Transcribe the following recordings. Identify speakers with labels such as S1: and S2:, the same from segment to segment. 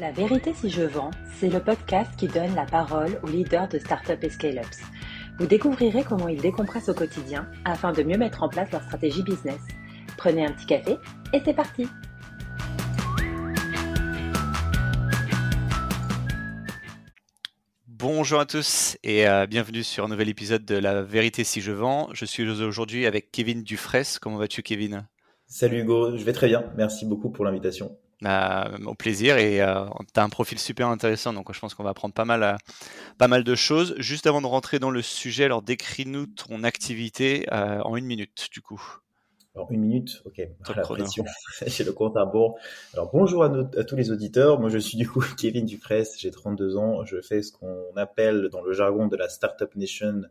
S1: La vérité si je vends, c'est le podcast qui donne la parole aux leaders de startups et scale-ups. Vous découvrirez comment ils décompressent au quotidien afin de mieux mettre en place leur stratégie business. Prenez un petit café et c'est parti
S2: Bonjour à tous et euh, bienvenue sur un nouvel épisode de La vérité si je vends. Je suis aujourd'hui avec Kevin Dufresne. Comment vas-tu Kevin?
S3: Salut Hugo, je vais très bien. Merci beaucoup pour l'invitation.
S2: Bah, au plaisir et euh, tu as un profil super intéressant donc je pense qu'on va apprendre pas mal, euh, pas mal de choses. Juste avant de rentrer dans le sujet, alors décris-nous ton activité euh, en une minute du coup.
S3: Alors une minute, ok. La pression, j'ai le compte à bon. Alors bonjour à, à, tous les auditeurs. Moi je suis du coup Kevin Dufresne, j'ai 32 ans. Je fais ce qu'on appelle dans le jargon de la startup nation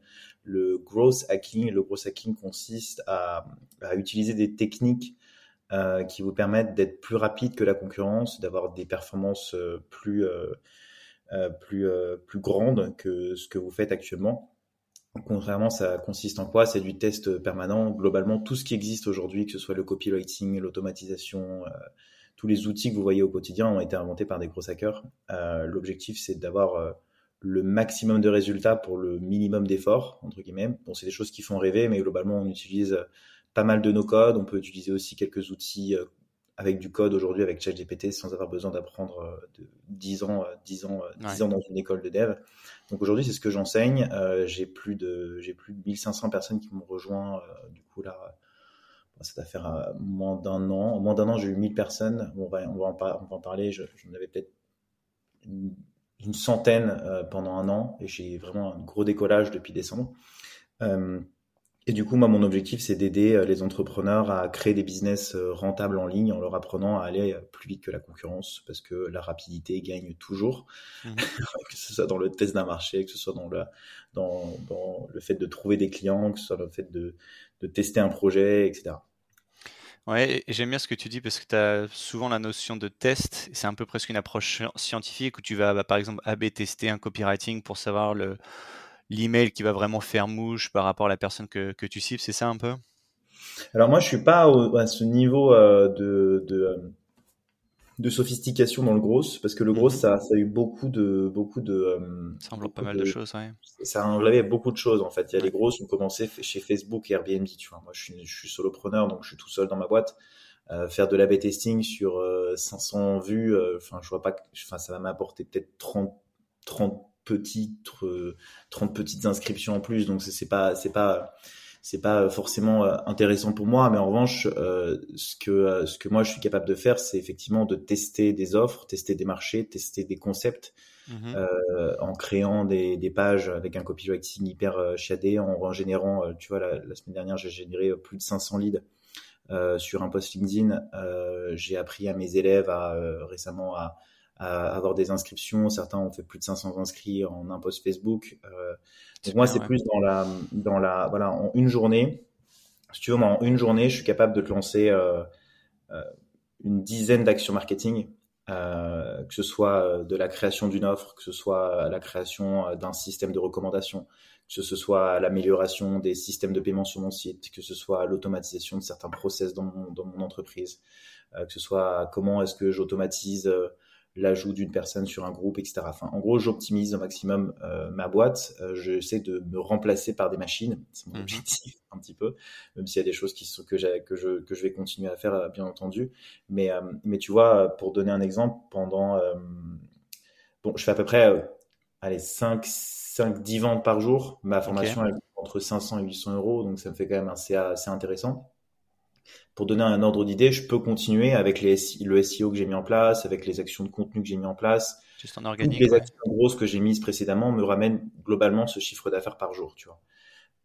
S3: le growth hacking. Le growth hacking consiste à, à utiliser des techniques euh, qui vous permettent d'être plus rapide que la concurrence, d'avoir des performances euh, plus euh, euh, plus plus grandes que ce que vous faites actuellement. Contrairement, ça consiste en quoi? C'est du test permanent. Globalement, tout ce qui existe aujourd'hui, que ce soit le copywriting, l'automatisation, tous les outils que vous voyez au quotidien ont été inventés par des gros hackers. L'objectif, c'est d'avoir le maximum de résultats pour le minimum d'efforts, entre guillemets. Bon, c'est des choses qui font rêver, mais globalement, on utilise pas mal de nos codes. On peut utiliser aussi quelques outils euh, avec du code aujourd'hui avec ChatGPT sans avoir besoin d'apprendre euh, de 10 ans, 10 ans, 10 ans dans une école de dev. Donc aujourd'hui, c'est ce que j'enseigne. Euh, j'ai plus de j'ai plus de 1500 personnes qui m'ont rejoint. du coup là, ça va faire moins d'un an. En moins d'un an, j'ai eu 1000 personnes. On va on va en, on va en parler. J'en avais peut-être une, centaine pendant un an et j'ai vraiment un gros décollage depuis décembre. Et du coup, moi, mon objectif, c'est d'aider euh, les entrepreneurs à créer des business euh, rentables en ligne en leur apprenant à aller euh, plus vite que la concurrence parce que la rapidité gagne toujours, mmh. que ce soit dans le test d'un marché, que ce soit dans le, dans, dans, le fait de trouver des clients, que ce soit dans le fait de, de tester un projet, etc.
S2: Ouais, j'aime bien ce que tu dis parce que tu as souvent la notion de test. C'est un peu presque une approche scientifique où tu vas, bah, par exemple, AB tester un copywriting pour savoir le, l'email qui va vraiment faire mouche par rapport à la personne que, que tu cibles, c'est ça un peu?
S3: Alors moi, je suis pas à ce niveau euh, de, de, euh, de, sophistication dans le gros, parce que le gros, mhm. ça, ça, a eu beaucoup de... Beaucoup de
S2: euh, ça englobe pas mal de, choses, ouais.
S3: Ça a englobé beaucoup de choses, en fait. Il y a les grosses qui ont commencé chez Facebook et Airbnb, tu vois. Moi, je suis, je suis solopreneur, donc je suis tout seul dans ma boîte. Euh, faire de l'AB testing sur 500 vues, enfin, je vois pas, enfin, ça va m'apporter peut-être 30, 30 petites 30 petites inscriptions en plus. Donc c'est pas c'est pas c'est pas forcément euh, intéressant pour moi. Mais en revanche euh, ce que euh, ce que moi je suis capable de faire c'est effectivement de tester des offres tester des marchés tester des concepts mmh en créant des, des, pages avec un copywriting hyper chiadé en, en générant tu vois la, la semaine dernière j'ai généré plus de 500 leads sur un post LinkedIn. J'ai appris à mes élèves à récemment à à avoir des inscriptions. Certains ont fait plus de 500 inscrits en un post Facebook. Euh, donc moi, c'est plus dans la, dans la, voilà, en une journée. Si tu veux, en une journée, je suis capable de te lancer euh, euh, une dizaine d'actions marketing, euh, que ce soit euh, de la création d'une offre, que ce soit la création d'un système de recommandation, que ce soit l'amélioration des systèmes de paiement sur mon site, que ce soit l'automatisation de certains process dans mon, dans mon entreprise, que ce soit comment est-ce que j'automatise l'ajout d'une personne sur un groupe, etc. Enfin, en gros, j'optimise au maximum euh, ma boîte. Euh, j'essaie de me remplacer par des machines. C'est mon mhm. objectif un petit peu, même s'il y a des choses qui sont, que, que, je, que je vais continuer à faire, euh, bien entendu. Mais, mais tu vois, pour donner un exemple, pendant... bon, je fais à peu près allez, 5, 5, 10 ventes par jour. Ma formation est entre 500 et 800 euros, donc ça me fait quand même assez, assez intéressant pour donner un ordre d'idée, je peux continuer avec les, le SEO que j'ai mis en place, avec les actions de contenu que j'ai mis en place.
S2: Juste en organique.
S3: les actions grosses que j'ai mises précédemment me ramènent globalement ce chiffre d'affaires par jour, tu vois.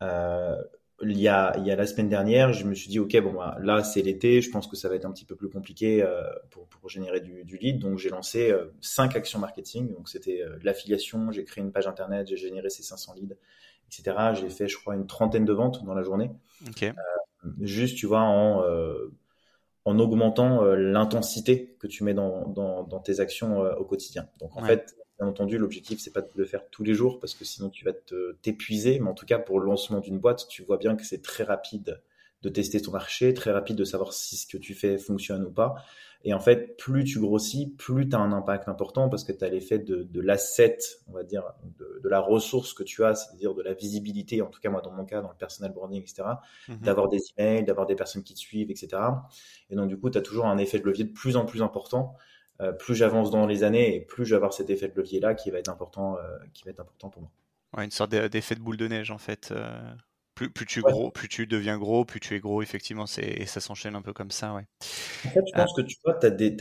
S3: Euh, il y a, il y a la semaine dernière, je me suis dit, OK, bon, bah, là, c'est l'été, je pense que ça va être un petit peu plus compliqué euh, pour, pour générer du, du lead. Donc, j'ai lancé euh, cinq actions marketing. Donc, c'était euh, l'affiliation, j'ai créé une page internet, j'ai généré ces 500 leads, etc. J'ai fait, je crois, une trentaine de ventes dans la journée.
S2: OK
S3: juste, tu vois, en, euh, en augmentant euh, l'intensité que tu mets dans, dans, dans tes actions euh, au quotidien. Donc, en fait, bien entendu, l'objectif, c'est pas de le faire tous les jours parce que sinon tu vas t'épuiser. Mais en tout cas, pour le lancement d'une boîte, tu vois bien que c'est très rapide de tester ton marché, très rapide de savoir si ce que tu fais fonctionne ou pas. Et en fait, plus tu grossis, plus tu as un impact important parce que tu as l'effet de, de l'asset, on va dire, de, de, la ressource que tu as, c'est-à-dire de la visibilité, en tout cas moi dans mon cas, dans le personal branding, etc., mhm. d'avoir des emails, d'avoir des personnes qui te suivent, etc. Et donc du coup, tu as toujours un effet de levier de plus en plus important. Euh, plus j'avance dans les années et plus je vais avoir cet effet de levier-là qui va être important, euh, qui va être important pour moi.
S2: Ouais, une sorte d'effet de boule de neige en fait. Euh plus, plus, tu gros, plus tu deviens gros, plus tu es gros, effectivement, c'est, et ça s'enchaîne un peu comme ça, ouais.
S3: En fait, je pense ah. que tu vois, as des,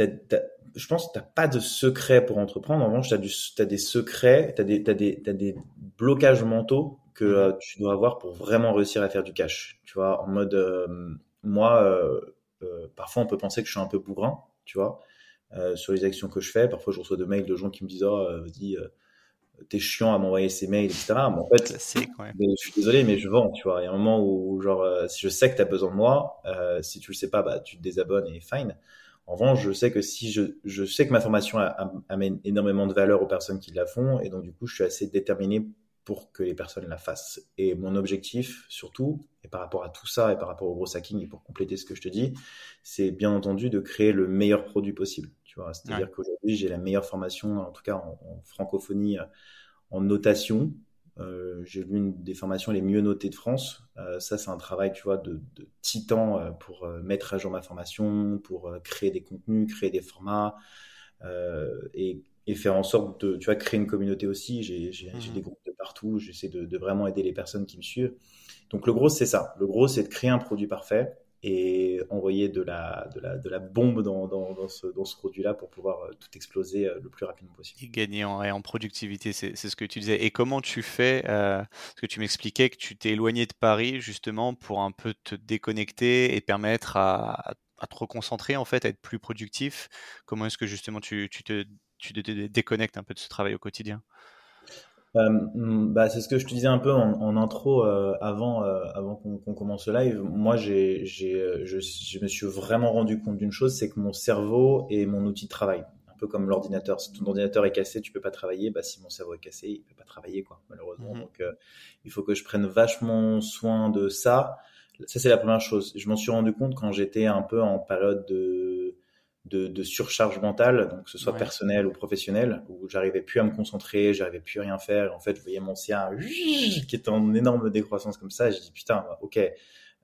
S3: je pense que tu n'as pas de secret pour entreprendre. En revanche, tu as, des secrets, tu as des, des, des blocages mentaux que mmh euh, tu dois avoir pour vraiment réussir à faire du cash. Tu vois, en mode, euh, moi, euh, parfois, on peut penser que je suis un peu bourrin, tu vois, sur les actions que je fais. Parfois, je reçois de mails de gens qui me disent, oh, vas-y, t'es chiant à m'envoyer ces mails, etc. Mais en fait, je suis désolé, mais je vends, tu vois. Il y a un moment où, genre, euh, si je sais que tu as besoin de moi, euh, si tu le sais pas, bah, tu te désabonnes et fine. En revanche, je sais que si je, je sais que ma formation amène énormément de valeur aux personnes qui la font, et donc du coup, je suis assez déterminé pour que les personnes la fassent. Et mon objectif, surtout, et par rapport à tout ça, et par rapport au gros hacking, et pour compléter ce que je te dis, c'est bien entendu de créer le meilleur produit possible. Tu vois, c'est-à-dire qu'aujourd'hui, j'ai la meilleure formation, en tout cas en, francophonie, euh, en notation. Euh, j'ai l'une des formations les mieux notées de France. Euh, ça, c'est un travail, tu vois, de, de titan pour mettre à jour ma formation, pour créer des contenus, créer des formats et, et, faire en sorte de, tu vois, créer une communauté aussi. J'ai mmh des groupes de partout. J'essaie de, de, vraiment aider les personnes qui me suivent. Donc, le gros, c'est ça. Le gros, c'est de créer un produit parfait et envoyer de la, de la, de la bombe dans, dans, dans ce, dans ce produit-là pour pouvoir euh, tout exploser euh, le plus rapidement possible.
S2: Et gagner en, en productivité, c'est ce que tu disais. Et comment tu fais euh, Parce que tu m'expliquais que tu t'es éloigné de Paris justement pour un peu te déconnecter et permettre à, à te reconcentrer, en fait, à être plus productif. Comment est-ce que justement tu, tu, te, tu te déconnectes un peu de ce travail au quotidien?
S3: Euh, mm, bah, c'est ce que je te disais un peu en, en intro euh, avant, euh, avant qu'on commence le live. Moi, j'ai, je, je, me suis vraiment rendu compte d'une chose, c'est que mon cerveau est mon outil de travail. Un peu comme l'ordinateur. Si ton ordinateur est cassé, tu peux pas travailler. Bah, si mon cerveau est cassé, il peut pas travailler, quoi, malheureusement. Mmh Donc, il faut que je prenne vachement soin de ça. Ça, c'est la première chose. Je m'en suis rendu compte quand j'étais un peu en période de de, de, surcharge mentale, donc que ce soit personnel ou professionnel, où j'arrivais plus à me concentrer, j'arrivais plus à rien faire. en fait, je voyais mon CA qui était en énorme décroissance comme ça. Et je dis putain, ok,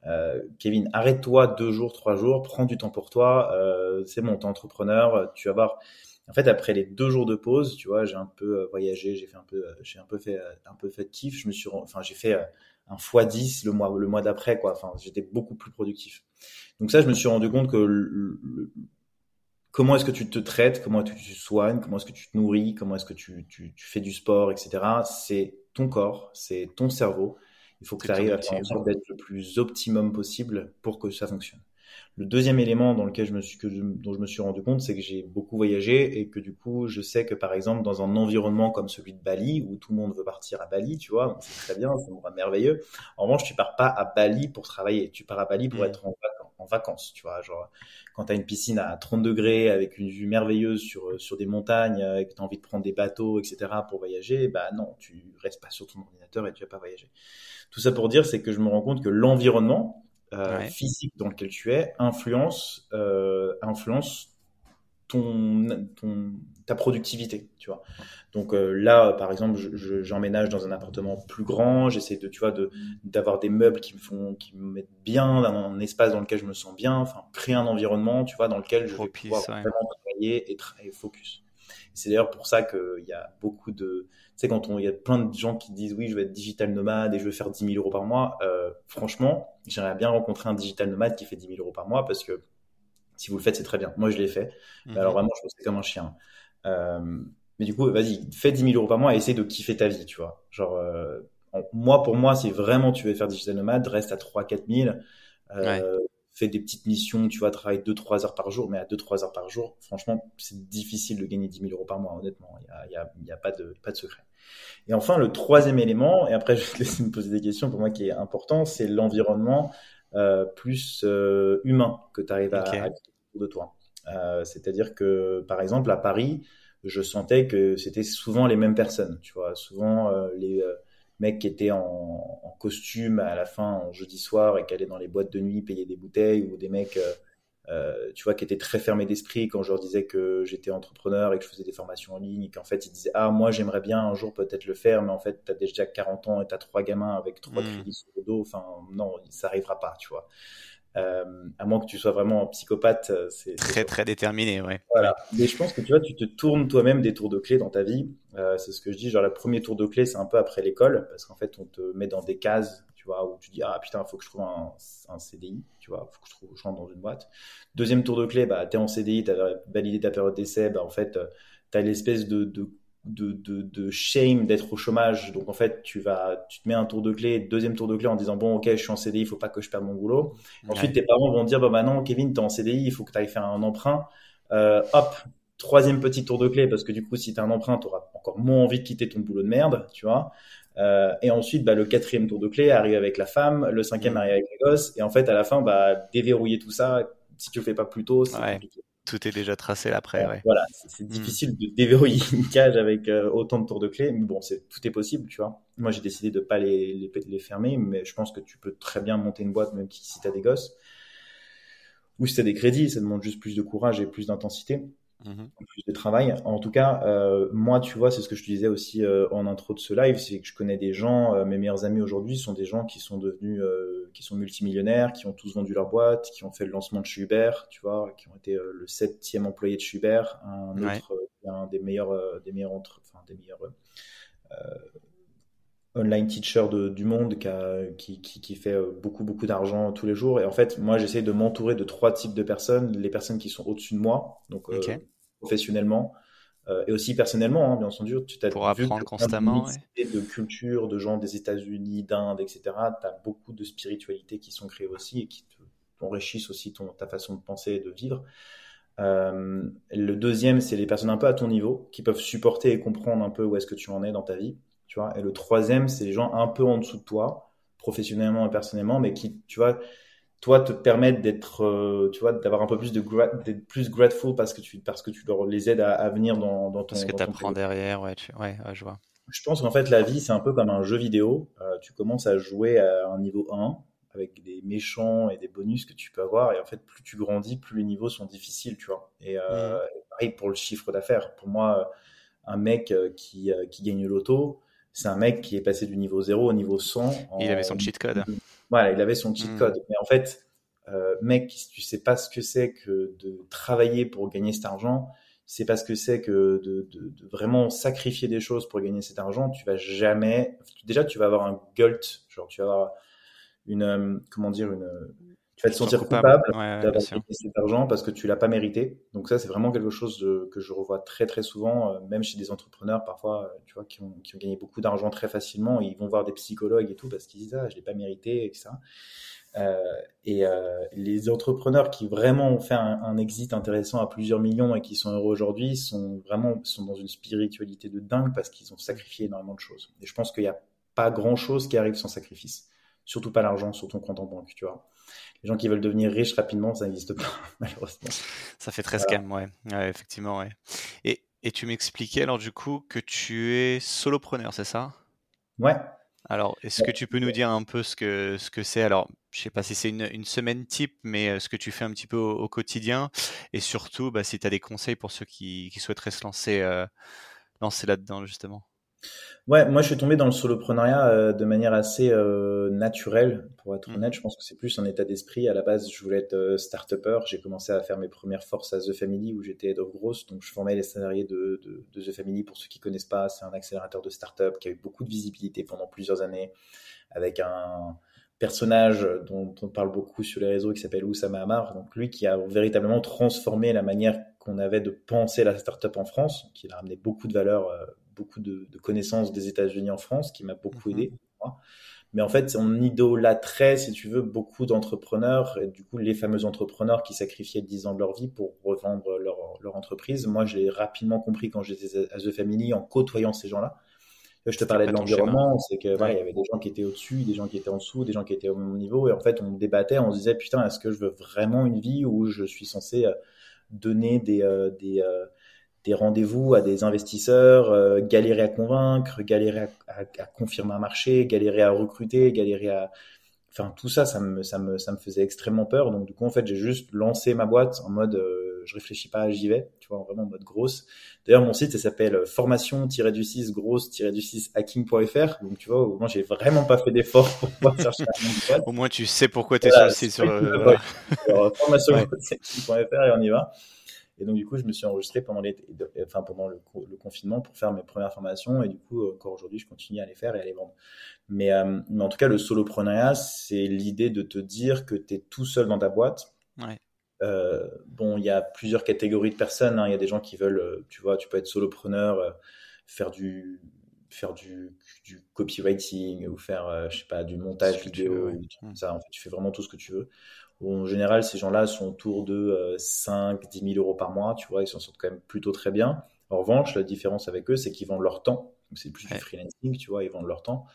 S3: euh, Kevin, arrête-toi deux jours, trois jours, prends du temps pour toi. Euh, c'est bon, t'es entrepreneur, tu vas voir. En fait, après les deux jours de pause, tu vois, j'ai un peu euh, voyagé, j'ai fait un peu, euh, j'ai un peu fait, un peu fait kiff. Je me suis, enfin, j'ai fait un x 10 le mois, le mois d'après, quoi. Enfin, j'étais beaucoup plus productif. Donc ça, je me suis rendu compte que le, comment est-ce que tu te traites, comment est-ce que tu te soignes, comment est-ce que tu te nourris, comment est-ce que tu, tu, tu, fais du sport, etc. C'est ton corps, c'est ton cerveau. Il faut que tu arrives à faire en sorte d'être le plus optimum possible pour que ça fonctionne. Le deuxième élément dans lequel je me suis, que dont je me suis rendu compte, c'est que j'ai beaucoup voyagé et que du coup, je sais que par exemple, dans un environnement comme celui de Bali, où tout le monde veut partir à Bali, tu vois, c'est très bien, c'est merveilleux. En revanche, tu pars pas à Bali pour travailler, tu pars à Bali pour mmh. être en en vacances, tu vois. Genre, quand tu as une piscine à 30 degrés avec une vue merveilleuse sur, sur des montagnes et que tu as envie de prendre des bateaux, etc. pour voyager, bah non, tu restes pas sur ton ordinateur et tu vas pas voyager. Tout ça pour dire, c'est que je me rends compte que l'environnement euh, physique dans lequel tu es influence, euh, influence ton, ton, ta productivité, tu vois. Donc euh, là, par exemple, j'emménage dans un appartement plus grand, j'essaie de, tu vois, de d'avoir des meubles qui me font, qui me mettent bien, dans un espace dans lequel je me sens bien, enfin créer un environnement, tu vois, dans lequel je vais pouvoir vraiment travailler et, travailler focus. C'est d'ailleurs pour ça qu'il y a beaucoup de, tu sais, quand il y a plein de gens qui disent oui, je vais être digital nomade et je veux faire 10 000 euros par mois, euh, franchement, j'aimerais bien rencontrer un digital nomade qui fait 10 000 euros par mois parce que si vous le faites, c'est très bien. Moi, je l'ai fait. Mhm. Alors vraiment, je c'est comme un chien. Euh, mais du coup, vas-y, fais 10 000 euros par mois et essaie de kiffer ta vie, tu vois. Genre, euh, moi, pour moi, si vraiment tu veux faire digital nomade, reste à 3 4 000. Euh, Fais des petites missions, tu vois, travaille 2-3 heures par jour, mais à 2-3 heures par jour, franchement, c'est difficile de gagner 10 000 euros par mois, honnêtement. Il n'y a, y a, y a pas, de, pas de secret. Et enfin, le troisième élément, et après, je vais te laisser me poser des questions pour moi qui est important, c'est l'environnement euh, plus euh, humain que tu arrives à, okay. à de toi. Euh, c'est-à-dire que, par exemple, à Paris, je sentais que c'était souvent les mêmes personnes, tu vois, souvent les mecs qui étaient en, costume à la fin en jeudi soir et qui allaient dans les boîtes de nuit payer des bouteilles ou des mecs euh, euh, tu vois, qui étaient très fermés d'esprit quand je leur disais que j'étais entrepreneur et que je faisais des formations en ligne et qu'en fait ils disaient ah moi j'aimerais bien un jour peut-être le faire mais en fait tu as déjà 40 ans et tu as trois gamins avec trois mmh. crédits sur le dos enfin non ça arrivera pas tu vois euh, à moins que tu sois vraiment un psychopathe. Euh, c'est
S2: très très déterminé, ouais.
S3: Voilà. Mais je pense que tu vois, tu te tournes toi-même des tours de clé dans ta vie. Euh, c'est ce que je dis. Genre, le premier tour de clé, c'est un peu après l'école, parce qu'en fait, on te met dans des cases, tu vois, où tu dis ah putain, il faut que je trouve un, un, CDI, tu vois, faut que je, trouve, je rentre dans une boîte. Deuxième tour de clé, bah t'es en CDI, t'as validé ta période d'essai, bah en fait, t'as l'espèce de, de de, de, de, shame d'être au chômage. Donc en fait, tu vas, tu te mets un tour de clé, deuxième tour de clé en disant bon ok, je suis en CDI, il faut pas que je perde mon boulot. Ensuite, tes parents vont dire bah, non, Kevin, t'es en CDI, il faut que tu ailles faire un emprunt. Euh, hop, troisième petit tour de clé parce que du coup, si tu as un emprunt, tu auras encore moins envie de quitter ton boulot de merde, tu vois. Euh, et ensuite, bah, le quatrième tour de clé arrive avec la femme, le cinquième mm. arrive avec les gosses, et en fait, à la fin, bah, déverrouiller tout ça, si tu le fais pas plus tôt, c'est compliqué
S2: tout est déjà tracé après.
S3: Voilà, c'est hmm. difficile de déverrouiller une cage avec euh, autant de tours de clé, mais bon, c'est tout est possible, tu vois. Moi, j'ai décidé de pas les, les, fermer, mais je pense que tu peux très bien monter une boîte, même si tu as des gosses. Ou si tu as des crédits, ça demande juste plus de courage et plus d'intensité. Mhm. plus de travail. En tout cas, euh, moi, tu vois, c'est ce que je te disais aussi euh, en intro de ce live, c'est que je connais des gens, euh, mes meilleurs amis aujourd'hui sont des gens qui sont devenus, qui sont multimillionnaires, qui ont tous vendu leur boîte, qui ont fait le lancement de chez Uber, tu vois, qui ont été le septième employé de chez Uber, un autre, un des meilleurs, des meilleurs entre, enfin des meilleurs online teacher du monde qui, qui, qui, fait beaucoup beaucoup d'argent tous les jours. Et en fait, moi, j'essaie de m'entourer de trois types de personnes. Les personnes qui sont au-dessus de moi, donc euh, professionnellement, euh, et aussi personnellement, hein, bien entendu. Tu
S2: as Pour apprendre constamment.
S3: De culture, de gens des États-Unis, d'Inde, etc. Tu as beaucoup de spiritualités qui sont créées aussi et qui enrichissent aussi ton, ta façon de penser et de vivre. Euh, le deuxième, c'est les personnes un peu à ton niveau qui peuvent supporter et comprendre un peu où est-ce que tu en es dans ta vie tu vois. Et le troisième, c'est les gens un peu en dessous de toi, professionnellement et personnellement, mais qui, tu vois, toi te permettent d'être, euh, tu vois, d'avoir un peu plus de d'être plus grateful parce que tu parce que tu leur les aides à, venir dans, dans ton.
S2: Parce que tu apprends derrière, ouais, ouais, je vois.
S3: Je pense qu'en fait la vie c'est un peu comme un jeu vidéo. Euh, tu commences à jouer à un niveau 1 avec des méchants et des bonus que tu peux avoir et en fait plus tu grandis, plus les niveaux sont difficiles, tu vois. Et euh, mm. pareil pour le chiffre d'affaires. Pour moi, un mec qui qui gagne l'auto c'est un mec qui est passé du niveau 0 au niveau 100.
S2: Il avait son cheat code.
S3: Voilà, il avait son cheat hmm. code. Mais en fait, euh, mec, si tu sais pas ce que c'est que de travailler pour gagner cet argent, c'est pas ce que c'est que de, de, de, vraiment sacrifier des choses pour gagner cet argent, tu vas jamais. Déjà, tu vas avoir un guilt, genre tu vas avoir une, euh, comment dire, une, tu vas te sentir coupable, d'avoir gagné cet argent parce que tu l'as pas mérité. Donc ça, c'est vraiment quelque chose que je revois très très souvent, euh, même chez des entrepreneurs parfois, euh, tu vois, qui ont, qui ont gagné beaucoup d'argent très facilement. ils vont voir des psychologues et tout parce qu'ils disent ah je l'ai pas mérité et ça. Euh, et euh, les entrepreneurs qui vraiment ont fait un, un, exit intéressant à plusieurs millions et qui sont heureux aujourd'hui sont vraiment sont dans une spiritualité de dingue parce qu'ils ont sacrifié énormément de choses. Et je pense qu'il n'y a pas grand chose qui arrive sans sacrifice. Surtout pas l'argent sur ton compte en banque, tu vois les gens qui veulent devenir riches rapidement, ça n'existe pas, malheureusement.
S2: Ça fait très scam, ouais. ouais. effectivement, ouais. Et, et tu m'expliquais alors du coup que tu es solopreneur, c'est ça?
S3: Ouais.
S2: Alors, est-ce que tu peux nous dire un peu ce que ce que c'est? Alors, je sais pas si c'est une, une, semaine type, mais euh, ce que tu fais un petit peu au, quotidien, et surtout, bah, si tu as des conseils pour ceux qui, qui souhaiteraient se lancer, euh, lancer là-dedans, justement.
S3: Ouais, moi je suis tombé dans le soloprenariat euh, de manière assez euh, naturelle, pour être mmh. honnête. Je pense que c'est plus un état d'esprit. À la base, je voulais être euh, start-upper. J'ai commencé à faire mes premières forces à The Family où j'étais head of growth. Donc je formais les salariés de, de, de The Family. Pour ceux qui connaissent pas, c'est un accélérateur de start-up qui a eu beaucoup de visibilité pendant plusieurs années avec un personnage dont on parle beaucoup sur les réseaux qui s'appelle Oussama Amar. Donc lui qui a véritablement transformé la manière qu'on avait de penser la start-up en France, qui a ramené beaucoup de valeur beaucoup de, connaissances des États-Unis en France, qui m'a beaucoup mhm. aidé. Mais en fait, on idolâtrait, si tu veux, beaucoup d'entrepreneurs, et du coup, les fameux entrepreneurs qui sacrifiaient 10 ans de leur vie pour revendre leur, leur entreprise. Moi, j'ai rapidement compris quand j'étais à The Family, en côtoyant ces gens-là. Je te parlais de l'environnement, c'est que voilà, il y avait des gens qui étaient au-dessus, des gens qui étaient en dessous, des gens qui étaient au même niveau, et en fait, on débattait, on se disait, putain, est-ce que je veux vraiment une vie où je suis censé euh, donner des, euh, des, euh, des rendez-vous à des investisseurs, galérer à convaincre, galérer à, à, confirmer un marché, galérer à recruter, galérer à, enfin tout ça, ça me, ça me, ça me faisait extrêmement peur. Donc du coup, en fait, j'ai juste lancé ma boîte en mode, euh, je réfléchis pas, j'y vais, tu vois, vraiment en mode grosse. D'ailleurs, mon site, ça s'appelle formation-du-6 grosse-du6 hacking.fr. Donc tu vois, au moins, j'ai vraiment pas fait d'effort pour pouvoir chercher
S2: un nom Au moins, tu sais pourquoi tu es sur le site. Sur, euh,
S3: formation-du6.fr et on y va. Et donc, du coup, je me suis enregistré pendant, enfin, pendant le, confinement pour faire mes premières formations. Et du coup, encore aujourd'hui, je continue à les faire et à les vendre. Mais, euh, mais en tout cas, le soloprenariat, c'est l'idée de te dire que tu es tout seul dans ta boîte.
S2: Ouais.
S3: Euh, bon, il y a plusieurs catégories de personnes. Hein. Il y a des gens qui veulent, euh, tu vois, tu peux être solopreneur, faire du faire du, du copywriting ou faire, je sais pas, du montage vidéo. Mmh. ça, en fait, tu fais vraiment tout ce que tu veux en général, ces gens-là sont autour de 5, 10 000 euros par mois, tu vois, ils s'en sortent quand même plutôt très bien. En revanche, la différence avec eux, c'est qu'ils vendent leur temps. C'est plus du freelancing, tu vois, ils vendent leur temps.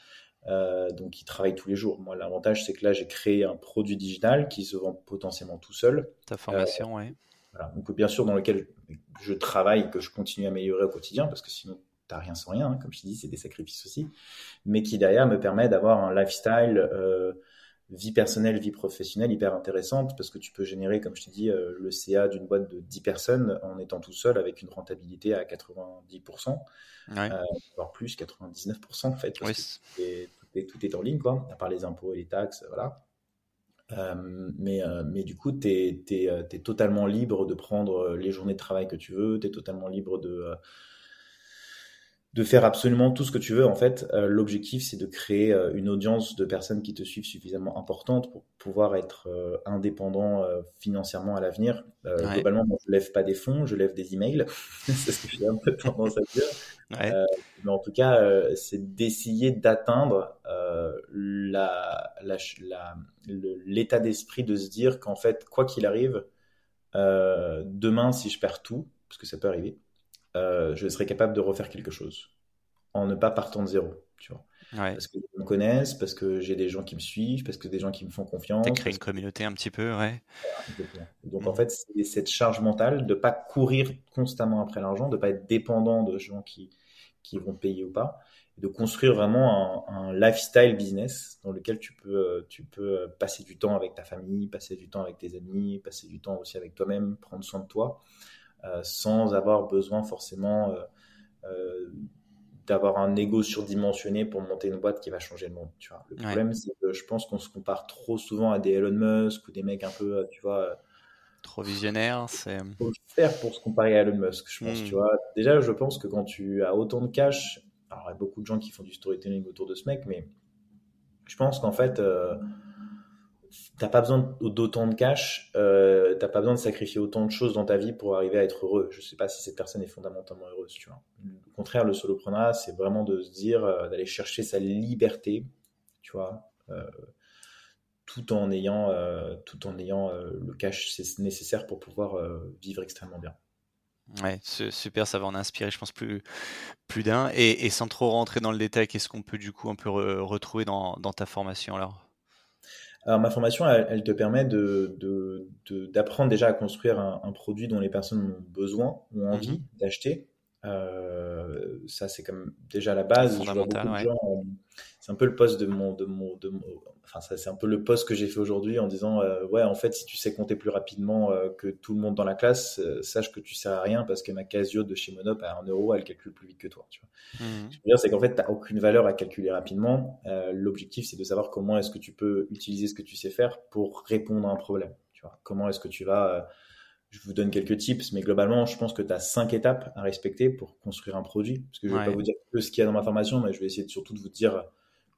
S3: Euh, donc, ils travaillent tous les jours. Moi, l'avantage, c'est que là, j'ai créé un produit digital qui se vend potentiellement tout seul.
S2: Ta formation, oui.
S3: Voilà. Donc, bien sûr, dans lequel je travaille, que je continue à améliorer au quotidien, parce que sinon, t'as rien sans rien. Hein. Comme je te dis, c'est des sacrifices aussi. Mais qui, derrière, me permet d'avoir un lifestyle euh, vie personnelle, vie professionnelle hyper intéressante parce que tu peux générer, comme je t'ai dit, euh, le CA d'une boîte de 10 personnes en étant tout seul avec une rentabilité à 90%, ouais. euh, voire plus, 99% en fait. Parce que tout, est, en ligne, quoi, à part les impôts et les taxes, voilà. Euh, mais, euh, mais du coup, tu es, es, totalement libre de prendre les journées de travail que tu veux, tu es totalement libre de de faire absolument tout ce que tu veux. En fait, euh, l'objectif, c'est de créer euh, une audience de personnes qui te suivent suffisamment importante pour pouvoir être euh, indépendant financièrement à l'avenir. Globalement, moi, je lève pas des fonds, je lève des emails. c'est ce que j'ai un peu tendance à dire. mais en tout cas, c'est d'essayer d'atteindre la, l'état d'esprit de se dire qu'en fait, quoi qu'il arrive, demain, si je perds tout, parce que ça peut arriver, euh, je serais capable de refaire quelque chose en ne pas partant de zéro, tu vois. Parce que me connaissent, parce que j'ai des gens qui me suivent, parce que des gens qui me font confiance.
S2: Tu créé une communauté un petit peu, ouais.
S3: Donc en mm. fait, c'est cette charge mentale de pas courir constamment après l'argent, de pas être dépendant de gens qui, qui vont payer ou pas, de construire vraiment un, un, lifestyle business dans lequel tu peux, tu peux passer du temps avec ta famille, passer du temps avec tes amis, passer du temps aussi avec toi-même, prendre soin de toi. Euh, sans avoir besoin forcément euh, euh, d'avoir un ego surdimensionné pour monter une boîte qui va changer le monde. Tu vois. Le problème, c'est que je pense qu'on se compare trop souvent à des Elon Musk ou des mecs un peu, tu vois.
S2: Trop visionnaires. C'est.
S3: Faut faire pour se comparer à Elon Musk, je pense. Hmm. Tu vois. Déjà, je pense que quand tu as autant de cash, alors il y a beaucoup de gens qui font du storytelling autour de ce mec, mais je pense qu'en fait, t'as pas besoin d'autant de cash, euh, t'as pas besoin de sacrifier autant de choses dans ta vie pour arriver à être heureux. Je sais pas si cette personne est fondamentalement heureuse, tu vois. Au contraire, le solopreneur, c'est vraiment de se dire, euh, d'aller chercher sa liberté, tu vois, euh, tout en ayant, euh, tout en ayant le cash nécessaire pour pouvoir vivre extrêmement bien.
S2: Ouais, super, ça va en inspirer, je pense, plus, plus d'un. Et, sans trop rentrer dans le détail, qu'est-ce qu'on peut du coup un peu retrouver dans, dans ta formation alors?
S3: Alors ma formation, elle, te permet de, d'apprendre déjà à construire un, produit dont les personnes ont besoin, ont envie mmh d'acheter. Euh, ça, c'est comme déjà la base. Fondamental, ouais. C'est un peu le poste de mon, de mon, de mon enfin, c'est un peu le poste que j'ai fait aujourd'hui en disant, euh, ouais, en fait, si tu sais compter plus rapidement euh, que tout le monde dans la classe, euh, sache que tu sers à rien parce que ma Casio de chez Monop à 1 euro, elle calcule plus vite que toi. Tu vois. Mmh. Ce que je veux dire, c'est qu'en fait, tu n'as aucune valeur à calculer rapidement. L'objectif, c'est de savoir comment est-ce que tu peux utiliser ce que tu sais faire pour répondre à un problème. Tu vois. Comment est-ce que tu vas je vous donne quelques tips, mais globalement, je pense que tu as cinq étapes à respecter pour construire un produit. Parce que je ne vais pas vous dire que ce qu'il y a dans ma formation, mais je vais essayer surtout de vous dire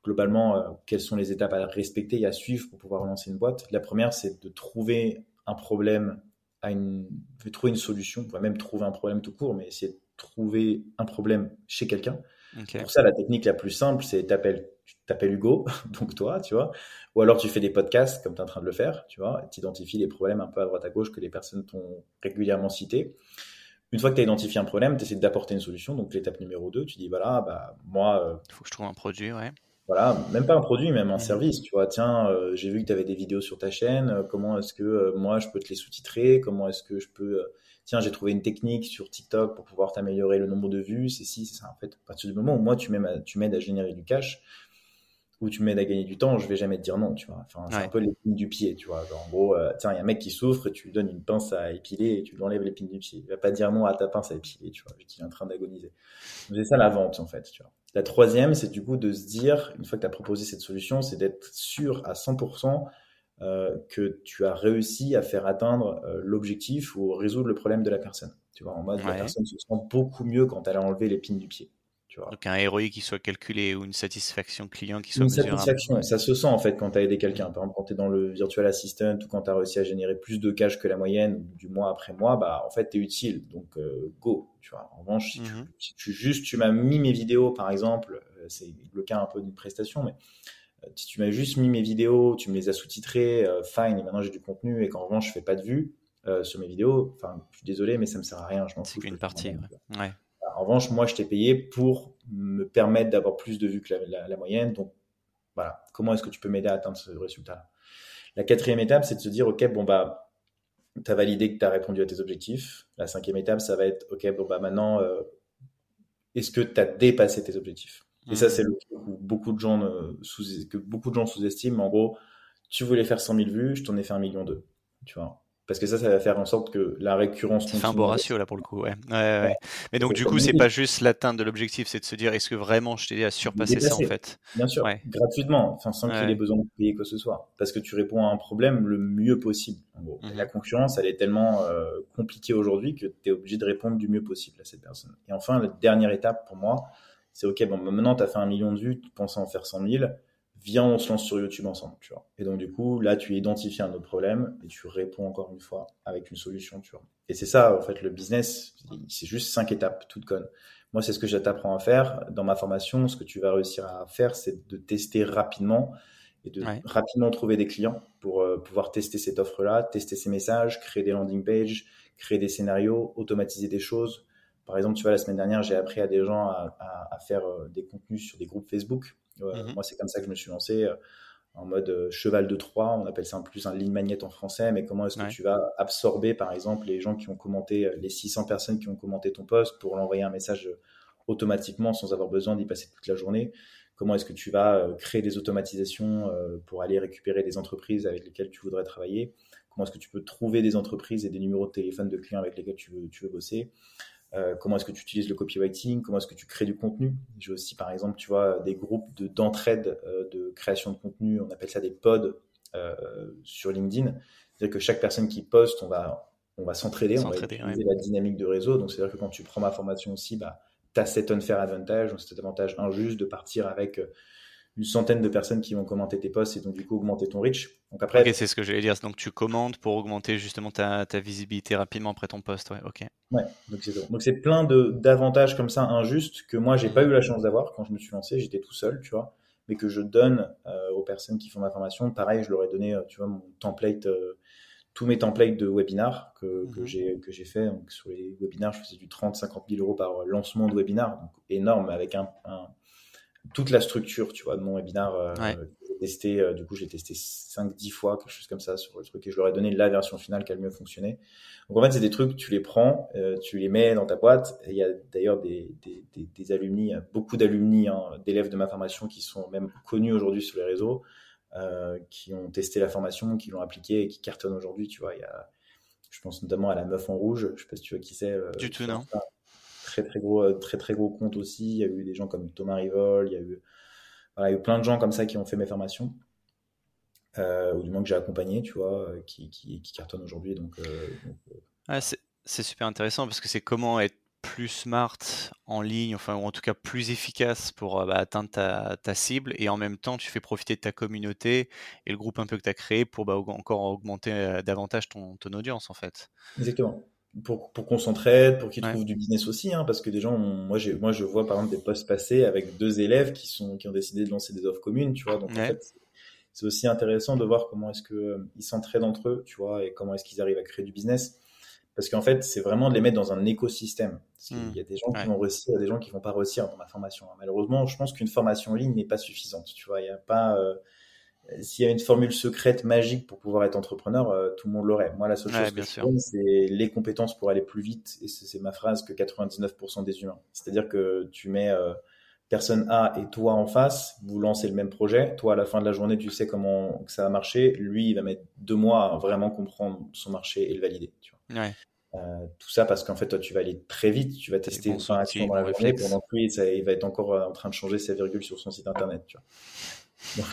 S3: globalement, euh, quelles sont les étapes à respecter et à suivre pour pouvoir lancer une boîte. La première, c'est de trouver un problème, à une, de trouver une solution. On pourrait même trouver un problème tout court, mais essayer de trouver un problème chez quelqu'un. Pour ça, la technique la plus simple, c'est t'appelles, tu t'appelles Hugo, donc toi, tu vois, ou alors tu fais des podcasts comme tu es en train de le faire, tu vois, tu identifies les problèmes un peu à droite à gauche que les personnes t'ont régulièrement cités. Une fois que tu as identifié un problème, tu essaies d'apporter une solution. Donc l'étape numéro 2, tu dis voilà, bah moi.
S2: Il faut que je trouve un produit, ouais
S3: Voilà, même pas un produit, même un service. Tu vois, tiens, euh, j'ai vu que tu avais des vidéos sur ta chaîne. euh, comment est-ce que euh, moi je peux te les sous-titrer Comment est-ce que je peux euh, Tiens, j'ai trouvé une technique sur TikTok pour pouvoir t'améliorer le nombre de vues. C'est si, c'est ça. En fait, à partir du moment où moi tu m'aides à, tu m'aides à générer du cash ou tu m'aides à gagner du temps, je vais jamais te dire non. Tu vois. Enfin, c'est
S2: Ouais.
S3: un peu l'épine du pied. Tu vois. Genre, en gros, euh, tiens, il y a un mec qui souffre, tu lui donnes une pince à épiler et tu lui enlèves l'épine du pied. Il va pas dire non à ta pince à épiler. Tu vois, vu qu'il est en train d'agoniser. C'est ça la vente en fait. Tu vois. La troisième, c'est du coup de se dire, une fois que tu as proposé cette solution, c'est d'être sûr à 100% euh, que tu as réussi à faire atteindre euh, l'objectif ou résoudre le problème de la personne. Tu vois, en mode, la personne se sent beaucoup mieux quand elle a enlevé l'épine du pied. Tu vois.
S2: Donc un ROI qui soit calculé ou une satisfaction client qui soit
S3: Une
S2: mesurable.
S3: satisfaction, ça se sent en fait quand tu as aidé quelqu'un. Par exemple, quand tu es dans le virtual assistant ou quand tu as réussi à générer plus de cash que la moyenne du mois après mois, bah en fait tu es utile. Donc euh, go, tu vois. En revanche, si, tu,
S2: Mhm.
S3: si tu- juste tu m'as mis mes vidéos par exemple, euh, c'est le cas un peu d'une prestation, mais euh, si tu m'as juste mis mes vidéos, tu me les as sous-titrées, euh, fine, et maintenant j'ai du contenu et qu'en revanche je fais pas de vues euh, sur mes vidéos, enfin je suis désolé mais ça me sert à rien, je m'en
S2: C'est qu'une partie. Ouais.
S3: En revanche, moi, je t'ai payé pour me permettre d'avoir plus de vues que la, la- la moyenne. Donc, voilà. Comment est-ce que tu peux m'aider à atteindre ce résultat La quatrième étape, c'est de se dire, OK, bon, bah, tu as validé que tu as répondu à tes objectifs. La cinquième étape, ça va être, OK, bon, bah, maintenant, euh, est-ce que tu as dépassé tes objectifs? Et ça,
S2: Mhm.
S3: c'est le truc où beaucoup de gens sous, que beaucoup de gens sous-estiment. En gros, tu voulais faire 100 000 vues, je t'en ai fait un million deux. Tu vois parce que ça, ça va faire en sorte que la récurrence
S2: Ça fait un beau ratio là pour le coup. Ouais. Ouais, ouais, ouais. Mais donc du coup, c'est pas juste l'atteinte de l'objectif, c'est de se dire est-ce que vraiment je t'ai aidé à surpasser ça en fait?
S3: Bien sûr, gratuitement, enfin sans qu'il ait besoin de payer quoi que ce soit, parce que tu réponds à un problème le mieux possible. En gros.
S2: Mhm.
S3: La concurrence, elle est tellement euh, compliquée aujourd'hui que tu es obligé de répondre du mieux possible à cette personne. Et enfin, la dernière étape pour moi, c'est ok, bon, maintenant tu as fait un million de vues, tu pensais en faire 100 000, viens, on se lance sur YouTube ensemble, tu vois. Et donc du coup, là, tu identifies un autre problème et tu réponds encore une fois avec une solution, tu vois. Et c'est ça, en fait, le business, c'est juste cinq étapes, toutes connes. Moi, c'est ce que je t'apprends à faire dans ma formation. Ce que tu vas réussir à faire, c'est de tester rapidement et de
S2: Ouais.
S3: rapidement trouver des clients pour euh, pouvoir tester cette offre-là, tester ces messages, créer des landing pages, créer des scénarios, automatiser des choses. Par exemple, tu vois, la semaine dernière, j'ai appris à des gens à, à- à faire euh, des contenus sur des groupes Facebook.
S2: Mhm.
S3: Moi, c'est comme ça que je me suis lancé euh, en mode euh, cheval de Troie. On appelle ça un plus un lead magnet en français. Mais comment est-ce que
S2: Ouais.
S3: tu vas absorber, par exemple, les gens qui ont commenté, euh, les 600 personnes qui ont commenté ton post pour l'envoyer un message automatiquement sans avoir besoin d'y passer toute la journée? Comment est-ce que tu vas créer des automatisations pour aller récupérer des entreprises avec lesquelles tu voudrais travailler? Comment est-ce que tu peux trouver des entreprises et des numéros de téléphone de clients avec lesquels tu veux, tu veux bosser? Euh, comment est-ce que tu utilises le copywriting, comment est-ce que tu crées du contenu? J'ai aussi, par exemple, tu vois, des groupes de, d'entraide euh, de création de contenu, on appelle ça des pods euh, sur LinkedIn. C'est-à-dire que chaque personne qui poste, on va, on va s'entraider, on va utiliser la dynamique de réseau. Donc, c'est-à-dire que quand tu prends ma formation aussi, bah, tu as cet unfair advantage, donc cet avantage injuste de partir avec une centaine de personnes qui vont commenter tes posts et donc du coup augmenter ton reach. Donc après,
S2: Ok, c'est ce que j'allais dire. Donc tu commandes pour augmenter justement ta, ta visibilité rapidement après ton post. Ouais, ok.
S3: Ouais, donc c'est donc c'est plein de d'avantages comme ça injustes que moi j'ai pas eu la chance d'avoir quand je me suis lancé, j'étais tout seul, tu vois, mais que je donne euh, aux personnes qui font ma formation. Pareil, je leur ai donné, euh, tu vois, mon template, euh, tous mes templates de webinars que, que
S2: Mhm.
S3: j'ai que j'ai fait. Donc sur les webinars, je faisais du 30, 50 000 euros par lancement de webinar, donc énorme avec un, un- toute la structure, tu vois, de mon webinar. euh,
S2: Ouais.
S3: testé, euh, du coup, j'ai testé 5-10 fois, quelque chose comme ça sur le truc, et je leur ai donné la version finale qui a le mieux fonctionné. Donc en fait, c'est des trucs, tu les prends, euh, tu les mets dans ta boîte. Et il y a d'ailleurs des, des, des, des alumni, beaucoup d'alumni, hein, d'élèves de ma formation qui sont même connus aujourd'hui sur les réseaux, euh, qui ont testé la formation, qui l'ont appliquée et qui cartonnent aujourd'hui. Tu vois, il y a, je pense notamment à la meuf en rouge. Je sais pas si tu vois qui c'est. euh,
S2: Du tout, non.
S3: Très très gros, euh, très très gros compte aussi. Il y a eu des gens comme Thomas Rivol. Il y a eu, voilà, il y a eu plein de gens comme ça qui ont fait mes formations. Euh, ou du moins que j'ai accompagné, tu vois, euh, qui, qui, qui cartonnent aujourd'hui. Donc, euh,
S2: c'est super intéressant parce que c'est comment être plus smart en ligne, enfin, ou en tout cas plus efficace pour bah, atteindre ta, ta cible et en même temps tu fais profiter de ta communauté et le groupe un peu que tu as créé pour bah, encore augmenter davantage ton, ton audience en fait.
S3: Exactement. Pour, pour qu'on s'entraide, pour qu'ils
S2: Ouais.
S3: trouvent du business aussi, hein, parce que des gens, ont- moi, j'ai, moi, je vois par exemple des posts passés avec deux élèves qui sont, qui ont décidé de lancer des offres communes, tu vois. Donc en fait, c'est- aussi intéressant de voir comment est-ce que euh, ils s'entraident entre eux, tu vois, et comment est-ce qu'ils arrivent à créer du business. Parce qu'en fait, c'est vraiment de les mettre dans un écosystème. Il
S2: Hmm.
S3: y a des gens qui vont réussir, il y a des gens qui vont pas réussir dans ma formation. Malheureusement, je pense qu'une formation en ligne n'est pas suffisante. Tu vois, il y a pas. euh, S'il y a une formule secrète magique pour pouvoir être entrepreneur, euh, tout le monde l'aurait. Moi, la seule
S2: Ouais,
S3: chose que je donne, c'est les compétences pour aller plus vite. Et c'est ma phrase que 99% des humains. C'est-à-dire que tu mets euh, personne A et toi en face, vous lancez le même projet. Toi, à la fin de la journée, tu sais comment que ça va marcher. Lui, il va mettre deux mois à vraiment comprendre son marché et le valider. Tu vois.
S2: Ouais.
S3: Euh, tout ça parce qu'en fait, toi, tu vas aller très vite, tu vas tester
S2: bons
S3: 20 actions
S2: outils,
S3: dans la journée,
S2: réflexes.
S3: pendant que lui, ça- il va être encore euh, en train de changer sa virgule sur son site internet. Tu vois. Donc,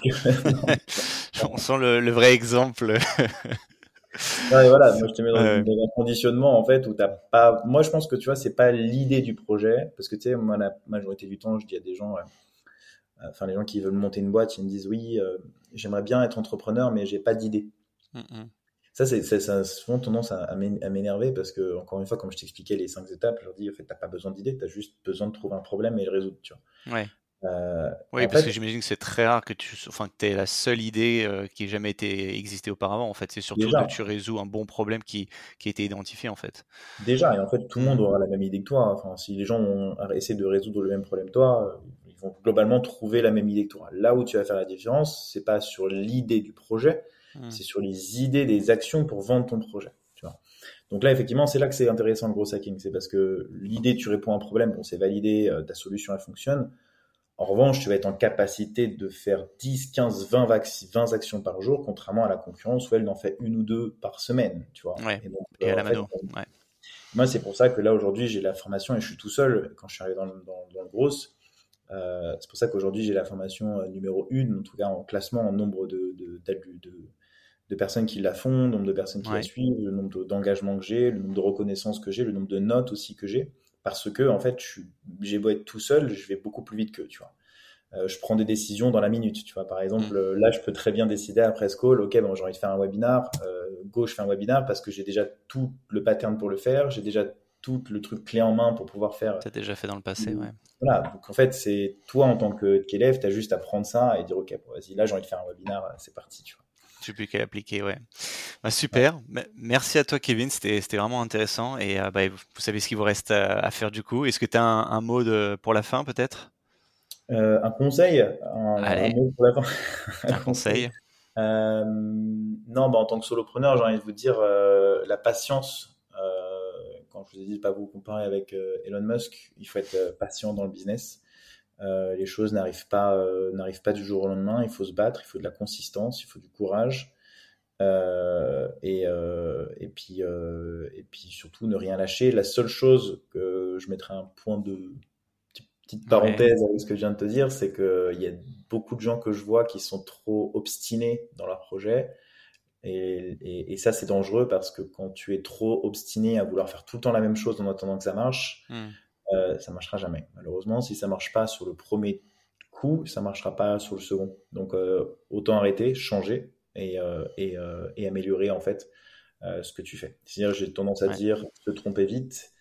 S2: On sent le, le vrai exemple.
S3: voilà, moi, je te mets dans, dans un conditionnement en fait où t'as pas. Moi, je pense que tu vois, c'est pas l'idée du projet parce que tu sais, moi, la majorité du temps, je dis à des gens, euh, enfin, les gens qui veulent monter une boîte, ils me disent oui, euh, j'aimerais bien être entrepreneur, mais j'ai pas d'idée.
S2: Mm, mm.
S3: Ça, c'est, ça, ça a souvent tendance à m'énerver parce que, encore une fois, comme je t'expliquais les cinq étapes, je leur dis, en fait, t'as pas besoin d'idée, t'as juste besoin de trouver un problème et le résoudre, tu vois.
S2: Ouais.
S3: Euh,
S2: Oui, parce
S3: fait,
S2: que j'imagine que c'est très rare que tu enfin, que aies la seule idée euh, qui ait jamais été existée auparavant. En fait, c'est surtout
S3: Déjà.
S2: que tu résous un bon problème qui, qui a été identifié, en fait.
S3: déjà, et en fait, tout le monde aura la même idée que toi. Enfin, si les gens ont essayé de résoudre le même problème que toi, euh, ils vont globalement trouver la même idée que toi. Là où tu vas faire la différence, c'est pas sur l'idée du projet,
S2: Mm.
S3: c'est sur les idées des actions pour vendre ton projet. Tu vois. Donc là, effectivement, c'est là que c'est intéressant le gros hacking. C'est parce que l'idée, tu réponds à un problème, bon, c'est validé, ta solution, elle fonctionne. En revanche, tu vas être en capacité de faire 10, 15, 20, vac- 20 actions par jour, contrairement à la concurrence où elle en fait une ou deux par semaine. Tu vois.
S2: Ouais.
S3: Et donc,
S2: Et à
S3: euh,
S2: la
S3: fait.
S2: Ouais.
S3: moi, c'est pour ça que là, aujourd'hui, j'ai la formation et je suis tout seul quand je suis arrivé dans le, dans, dans le gros. Euh, c'est pour ça qu'aujourd'hui, j'ai la formation euh, numéro 1, en tout cas en classement, en nombre de, de, de, de, de personnes qui la font, nombre de personnes qui
S2: Ouais.
S3: la suivent, le nombre de- d'engagements que j'ai, le nombre de reconnaissances que j'ai, le nombre de notes aussi que j'ai. Parce que, en fait, j'ai beau être tout seul, je vais beaucoup plus vite qu'eux, tu vois. Euh, je prends des décisions dans la minute, tu vois. Par exemple,
S2: Mm.
S3: euh, là, je peux très bien décider après ce call, ok, bon, j'ai envie de faire un webinar, euh, go, je fais un webinar parce que j'ai déjà tout le pattern pour le faire, j'ai déjà tout le truc clé en main pour pouvoir faire.
S2: Tu as déjà fait dans le passé, ouais.
S3: Voilà, donc en fait, c'est toi en tant que- qu'élève, tu as juste à prendre ça et dire, ok, bon, vas-y, là, j'ai envie de faire un webinar, c'est parti, tu vois.
S2: Je sais plus qu'à l'appliquer, ouais. Bah, super. Me- Merci à toi, Kevin. C'était vraiment intéressant. Et euh, bah, vous savez ce qu'il vous reste à, à faire du coup. Est-ce que tu as un, un mot de, pour la fin, peut-être?
S3: Euh, un conseil, un, un
S2: Allez.
S3: mot pour la fin?
S2: Un conseil
S3: Euh, non, bah, en tant que solopreneur, j'ai envie de vous dire euh, la patience. Euh, quand je vous ai dit de ne pas vous comparer avec euh, Elon Musk, il faut être euh, patient dans le business. Euh, les choses n'arrivent pas, euh, n'arrivent pas du jour au lendemain. Il faut se battre, il faut de la consistance, il faut du courage. Euh, et, et, puis, et puis surtout ne rien lâcher. La seule chose que je mettrai un point de petite parenthèse avec ce que je viens de te dire, c'est qu'il y a beaucoup de gens que je vois qui sont trop obstinés dans leur projet. Et, et, et ça, c'est dangereux parce que quand tu es trop obstiné à vouloir faire tout le temps la même chose en attendant que ça marche,
S2: Hmm.
S3: Euh, ça marchera jamais. Malheureusement, si ça marche pas sur le premier coup, ça marchera pas sur le second. Donc, euh, autant arrêter, changer et, euh, et, euh, et améliorer en fait ce que tu fais. C'est-à-dire, j'ai tendance à
S2: Ouais.
S3: dire se tromper vite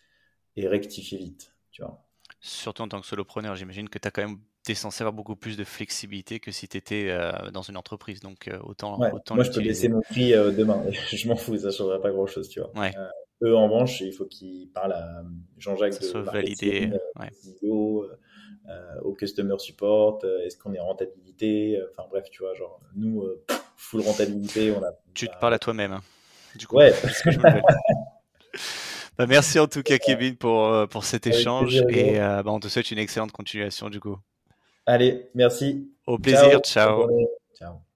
S3: et rectifier vite. Tu vois.
S2: Surtout en tant que solopreneur, j'imagine que tu as quand même t'es censé avoir beaucoup plus de flexibilité que si tu étais dans une entreprise. Donc euh, autant,
S3: Ouais.
S2: autant
S3: Moi, je peux baisser mon prix euh, demain. je m'en fous, ça ne changera pas grand-chose, tu vois.
S2: Ouais.
S3: Euh, eux, en revanche, il faut qu'ils parlent à Jean-Jacques
S2: Ça
S3: de
S2: validé.
S3: euh,
S2: Ouais.
S3: CEO, euh, au customer support, euh, est-ce qu'on est en rentabilité, euh, enfin bref, tu vois, genre nous, euh, full rentabilité, on a.
S2: Tu te parles à toi-même. hein, Du coup,
S3: Ouais.
S2: que je. Bah, merci en tout cas, Kevin, pour, euh, pour cet
S3: Avec
S2: échange. et euh, bah, on te souhaite une excellente continuation, du coup.
S3: Allez, merci.
S2: Au plaisir. Ciao.
S3: Ciao.